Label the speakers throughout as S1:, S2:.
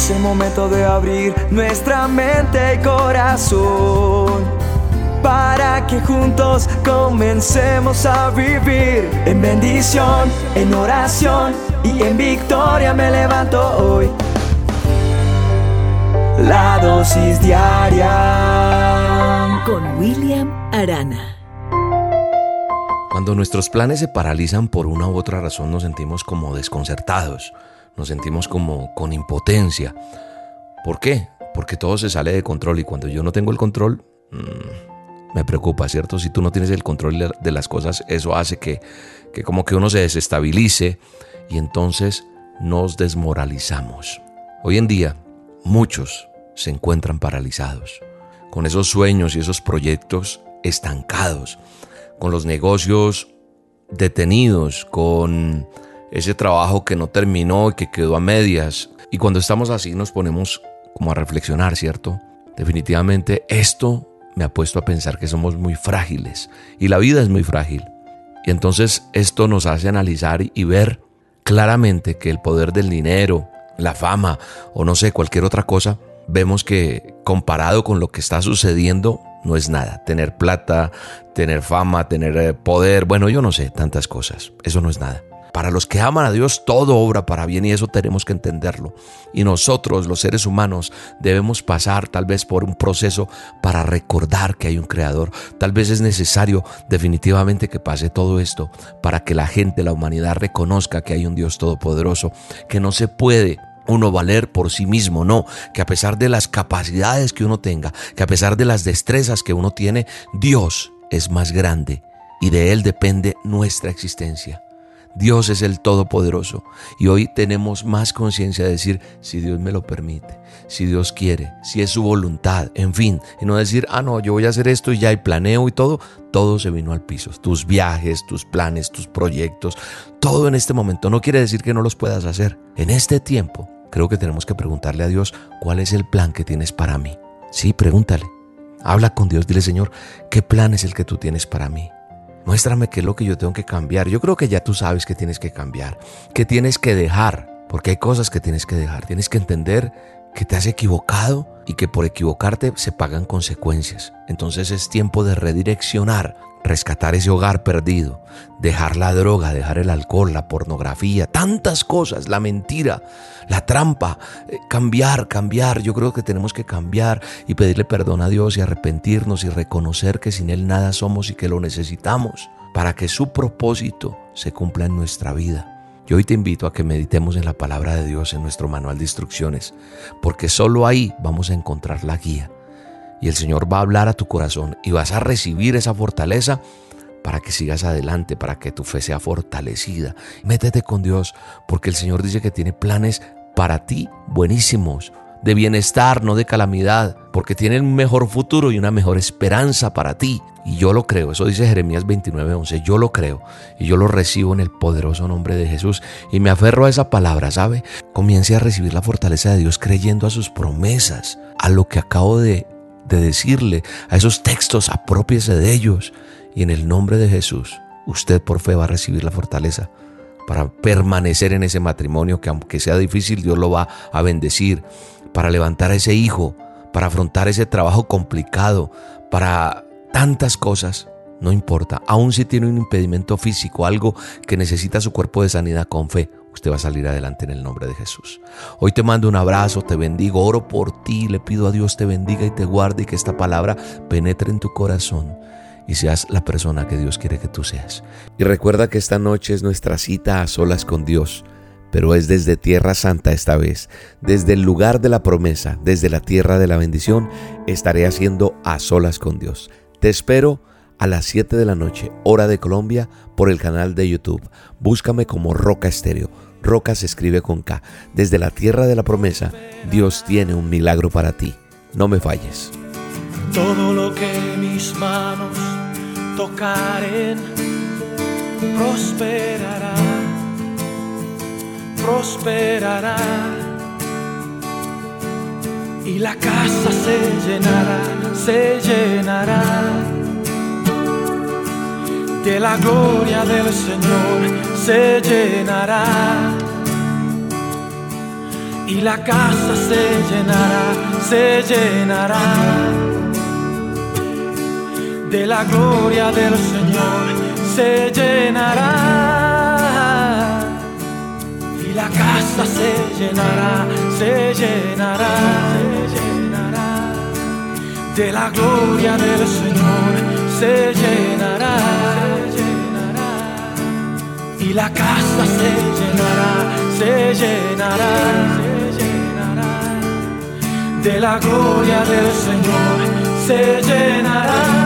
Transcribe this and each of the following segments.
S1: Es el momento de abrir nuestra mente y corazón para que juntos comencemos a vivir en bendición, en oración y en victoria me levanto hoy. La dosis diaria
S2: con William Arana.
S3: Cuando nuestros planes se paralizan por una u otra razón nos sentimos como desconcertados nos sentimos como con impotencia. ¿Por qué? Porque todo se sale de control y cuando yo no tengo el control, mm, me preocupa, ¿cierto? Si tú no tienes el control de las cosas, eso hace que, que como que uno se desestabilice y entonces nos desmoralizamos. Hoy en día, muchos se encuentran paralizados, con esos sueños y esos proyectos estancados, con los negocios detenidos, con ese trabajo que no terminó y que quedó a medias. Y cuando estamos así nos ponemos como a reflexionar, ¿cierto? Definitivamente esto me ha puesto a pensar que somos muy frágiles y la vida es muy frágil. Y entonces esto nos hace analizar y ver claramente que el poder del dinero, la fama o no sé, cualquier otra cosa, vemos que comparado con lo que está sucediendo no es nada. Tener plata, tener fama, tener eh, poder, bueno, yo no sé, tantas cosas. Eso no es nada. Para los que aman a Dios, todo obra para bien y eso tenemos que entenderlo. Y nosotros, los seres humanos, debemos pasar tal vez por un proceso para recordar que hay un creador. Tal vez es necesario definitivamente que pase todo esto para que la gente, la humanidad reconozca que hay un Dios todopoderoso, que no se puede uno valer por sí mismo, no, que a pesar de las capacidades que uno tenga, que a pesar de las destrezas que uno tiene, Dios es más grande y de Él depende nuestra existencia. Dios es el Todopoderoso y hoy tenemos más conciencia de decir, si Dios me lo permite, si Dios quiere, si es su voluntad, en fin, y no decir, ah, no, yo voy a hacer esto y ya hay planeo y todo, todo se vino al piso. Tus viajes, tus planes, tus proyectos, todo en este momento no quiere decir que no los puedas hacer. En este tiempo, creo que tenemos que preguntarle a Dios cuál es el plan que tienes para mí. Sí, pregúntale. Habla con Dios, dile Señor, ¿qué plan es el que tú tienes para mí? Muéstrame qué es lo que yo tengo que cambiar. Yo creo que ya tú sabes que tienes que cambiar, que tienes que dejar, porque hay cosas que tienes que dejar. Tienes que entender que te has equivocado y que por equivocarte se pagan consecuencias. Entonces es tiempo de redireccionar rescatar ese hogar perdido, dejar la droga, dejar el alcohol, la pornografía, tantas cosas, la mentira, la trampa, eh, cambiar, cambiar. Yo creo que tenemos que cambiar y pedirle perdón a Dios y arrepentirnos y reconocer que sin Él nada somos y que lo necesitamos para que su propósito se cumpla en nuestra vida. Yo hoy te invito a que meditemos en la palabra de Dios en nuestro manual de instrucciones, porque solo ahí vamos a encontrar la guía y el Señor va a hablar a tu corazón y vas a recibir esa fortaleza para que sigas adelante, para que tu fe sea fortalecida. Métete con Dios, porque el Señor dice que tiene planes para ti buenísimos, de bienestar, no de calamidad, porque tiene un mejor futuro y una mejor esperanza para ti. Y yo lo creo, eso dice Jeremías 29:11, yo lo creo y yo lo recibo en el poderoso nombre de Jesús y me aferro a esa palabra, ¿sabe? Comience a recibir la fortaleza de Dios creyendo a sus promesas, a lo que acabo de de decirle a esos textos, apropiese de ellos. Y en el nombre de Jesús, usted por fe va a recibir la fortaleza para permanecer en ese matrimonio que aunque sea difícil, Dios lo va a bendecir, para levantar a ese hijo, para afrontar ese trabajo complicado, para tantas cosas. No importa, aun si tiene un impedimento físico, algo que necesita su cuerpo de sanidad con fe, usted va a salir adelante en el nombre de Jesús. Hoy te mando un abrazo, te bendigo, oro por ti, le pido a Dios te bendiga y te guarde y que esta palabra penetre en tu corazón y seas la persona que Dios quiere que tú seas. Y recuerda que esta noche es nuestra cita a solas con Dios, pero es desde Tierra Santa esta vez, desde el lugar de la promesa, desde la tierra de la bendición, estaré haciendo a solas con Dios. Te espero a las 7 de la noche, hora de Colombia, por el canal de YouTube. Búscame como Roca Estéreo. Roca se escribe con K. Desde la tierra de la promesa, Dios tiene un milagro para ti. No me falles.
S1: Todo lo que mis manos tocaren prosperará, prosperará. Y la casa se llenará, se llenará de la gloria del Señor se llenará
S4: y la casa se llenará, se llenará de la gloria del Señor, se llenará. Y la casa se llenará, se llenará, se llenará. De la gloria del Señor, se llenará, se llenará. Y la casa se llenará, se llenará de la gloria del Señor se llenará.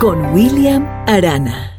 S2: Con William Arana.